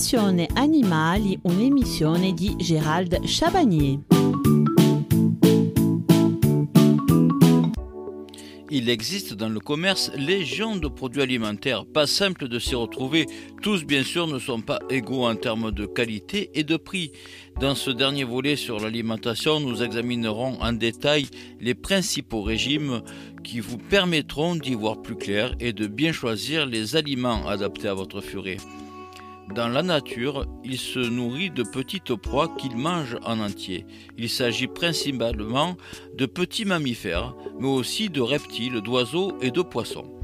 Passione Animali, un'emissione di Gérald Chabagnier. Il existe dans le commerce légion de produits alimentaires, pas simple de s'y retrouver. Tous, bien sûr, ne sont pas égaux en termes de qualité et de prix. Dans ce dernier volet sur l'alimentation, nous examinerons en détail les principaux régimes qui vous permettront d'y voir plus clair et de bien choisir les aliments adaptés à votre furet. Dans la nature, il se nourrit de petites proies qu'il mange en entier. Il s'agit principalement de petits mammifères, mais aussi de reptiles, d'oiseaux et de poissons.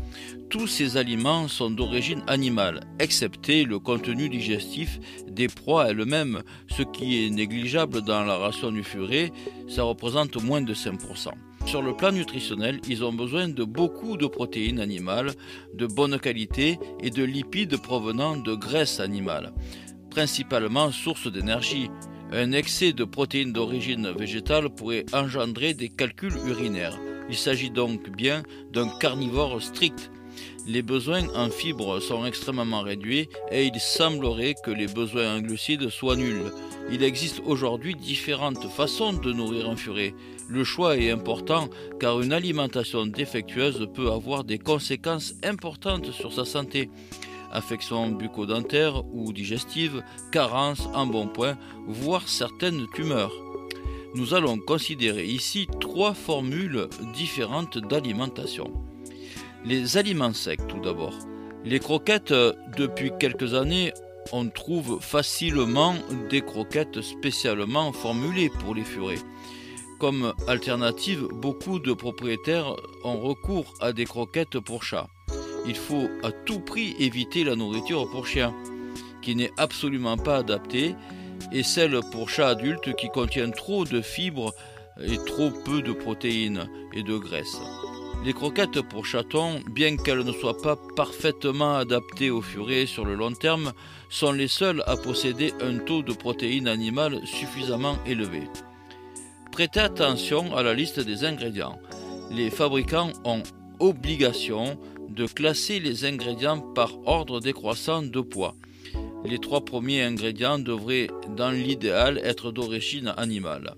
Tous ces aliments sont d'origine animale, excepté le contenu digestif des proies elles-mêmes, ce qui est négligeable dans la ration du furet, ça représente moins de 5%. Sur le plan nutritionnel, ils ont besoin de beaucoup de protéines animales de bonne qualité et de lipides provenant de graisses animales, principalement source d'énergie. Un excès de protéines d'origine végétale pourrait engendrer des calculs urinaires. Il s'agit donc bien d'un carnivore strict. Les besoins en fibres sont extrêmement réduits et il semblerait que les besoins en glucides soient nuls. Il existe aujourd'hui différentes façons de nourrir un furet. Le choix est important car une alimentation défectueuse peut avoir des conséquences importantes sur sa santé. Affection bucco-dentaire ou digestive, carence, embonpoint, voire certaines tumeurs. Nous allons considérer ici trois formules différentes d'alimentation. Les aliments secs tout d'abord. Les croquettes, depuis quelques années, on trouve facilement des croquettes spécialement formulées pour les furets. Comme alternative, beaucoup de propriétaires ont recours à des croquettes pour chats. Il faut à tout prix éviter la nourriture pour chien, qui n'est absolument pas adaptée, et celle pour chats adultes qui contient trop de fibres et trop peu de protéines et de graisse. Les croquettes pour chatons, bien qu'elles ne soient pas parfaitement adaptées au furet sur le long terme, sont les seules à posséder un taux de protéines animales suffisamment élevé. Prêtez attention à la liste des ingrédients. Les fabricants ont obligation de classer les ingrédients par ordre décroissant de poids. Les trois premiers ingrédients devraient, dans l'idéal, être d'origine animale.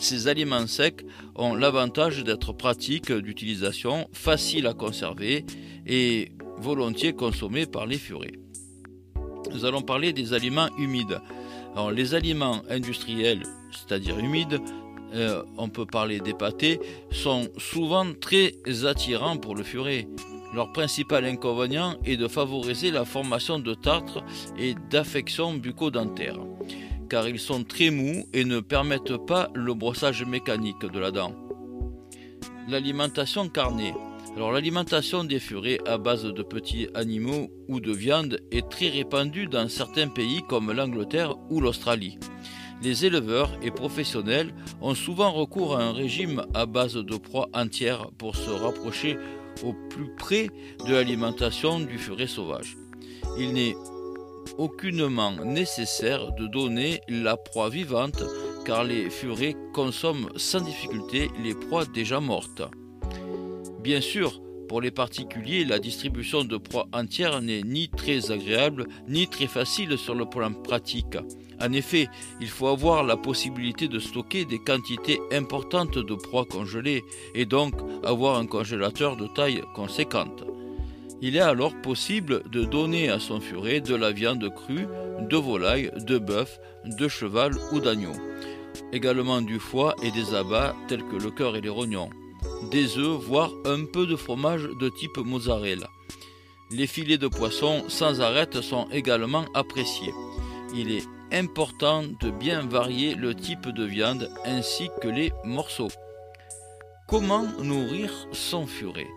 Ces aliments secs ont l'avantage d'être pratiques d'utilisation, faciles à conserver et volontiers consommés par les furets. Nous allons parler des aliments humides. Les aliments industriels, c'est-à-dire humides, euh, on peut parler des pâtés, sont souvent très attirants pour le furet. Leur principal inconvénient est de favoriser la formation de tartres et d'affections bucco-dentaires car ils sont très mous et ne permettent pas le brossage mécanique de la dent. L'alimentation carnée. Alors l'alimentation des furets à base de petits animaux ou de viande est très répandue dans certains pays comme l'Angleterre ou l'Australie. Les éleveurs et professionnels ont souvent recours à un régime à base de proies entières pour se rapprocher au plus près de l'alimentation du furet sauvage. Il n'est aucunement nécessaire de donner la proie vivante car les furets consomment sans difficulté les proies déjà mortes. Bien sûr, pour les particuliers, la distribution de proies entières n'est ni très agréable ni très facile sur le plan pratique. En effet, il faut avoir la possibilité de stocker des quantités importantes de proies congelées et donc avoir un congélateur de taille conséquente. Il est alors possible de donner à son furet de la viande crue, de volaille, de bœuf, de cheval ou d'agneau. Également du foie et des abats tels que le cœur et les rognons. Des œufs, voire un peu de fromage de type mozzarella. Les filets de poisson sans arête sont également appréciés. Il est important de bien varier le type de viande ainsi que les morceaux. Comment nourrir son furet?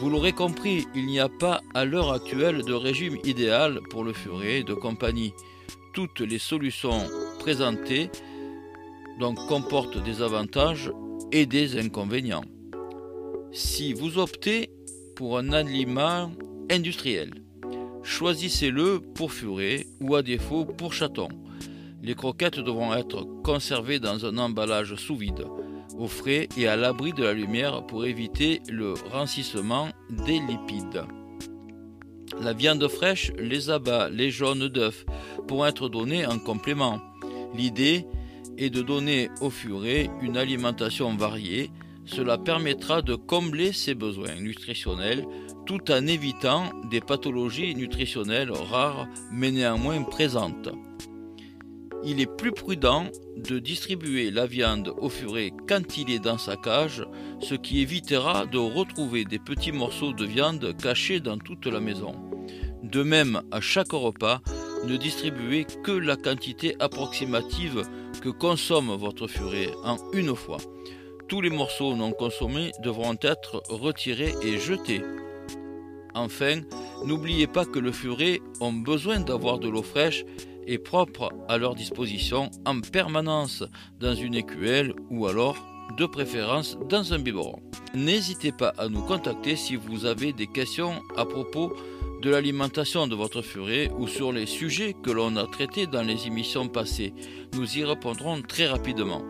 Vous l'aurez compris, il n'y a pas à l'heure actuelle de régime idéal pour le furet de compagnie. Toutes les solutions présentées comportent des avantages et des inconvénients. Si vous optez pour un aliment industriel, choisissez-le pour furet ou à défaut pour chaton. Les croquettes devront être conservées dans un emballage sous vide au frais et à l'abri de la lumière pour éviter le rancissement des lipides. La viande fraîche, les abats, les jaunes d'œufs pourront être donnés en complément. L'idée est de donner au furet une alimentation variée. Cela permettra de combler ses besoins nutritionnels tout en évitant des pathologies nutritionnelles rares mais néanmoins présentes. Il est plus prudent de distribuer la viande au furet quand il est dans sa cage, ce qui évitera de retrouver des petits morceaux de viande cachés dans toute la maison. De même, à chaque repas, ne distribuez que la quantité approximative que consomme votre furet en une fois. Tous les morceaux non consommés devront être retirés et jetés. Enfin, n'oubliez pas que le furet ont besoin d'avoir de l'eau fraîche et propre à leur disposition en permanence dans une écuelle ou alors de préférence dans un biberon. N'hésitez pas à nous contacter si vous avez des questions à propos de l'alimentation de votre furet ou sur les sujets que l'on a traités dans les émissions passées. Nous y répondrons très rapidement.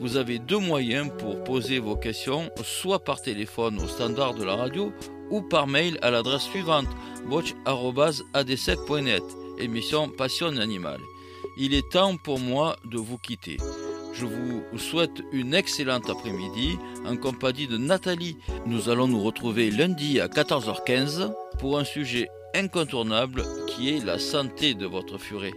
Vous avez deux moyens pour poser vos questions, soit par téléphone au standard de la radio ou par mail à l'adresse suivante watch.adsec.net, émission Passion Animale. Il est temps pour moi de vous quitter. Je vous souhaite une excellente après-midi en compagnie de Nathalie. Nous allons nous retrouver lundi à 14h15 pour un sujet incontournable qui est la santé de votre furet.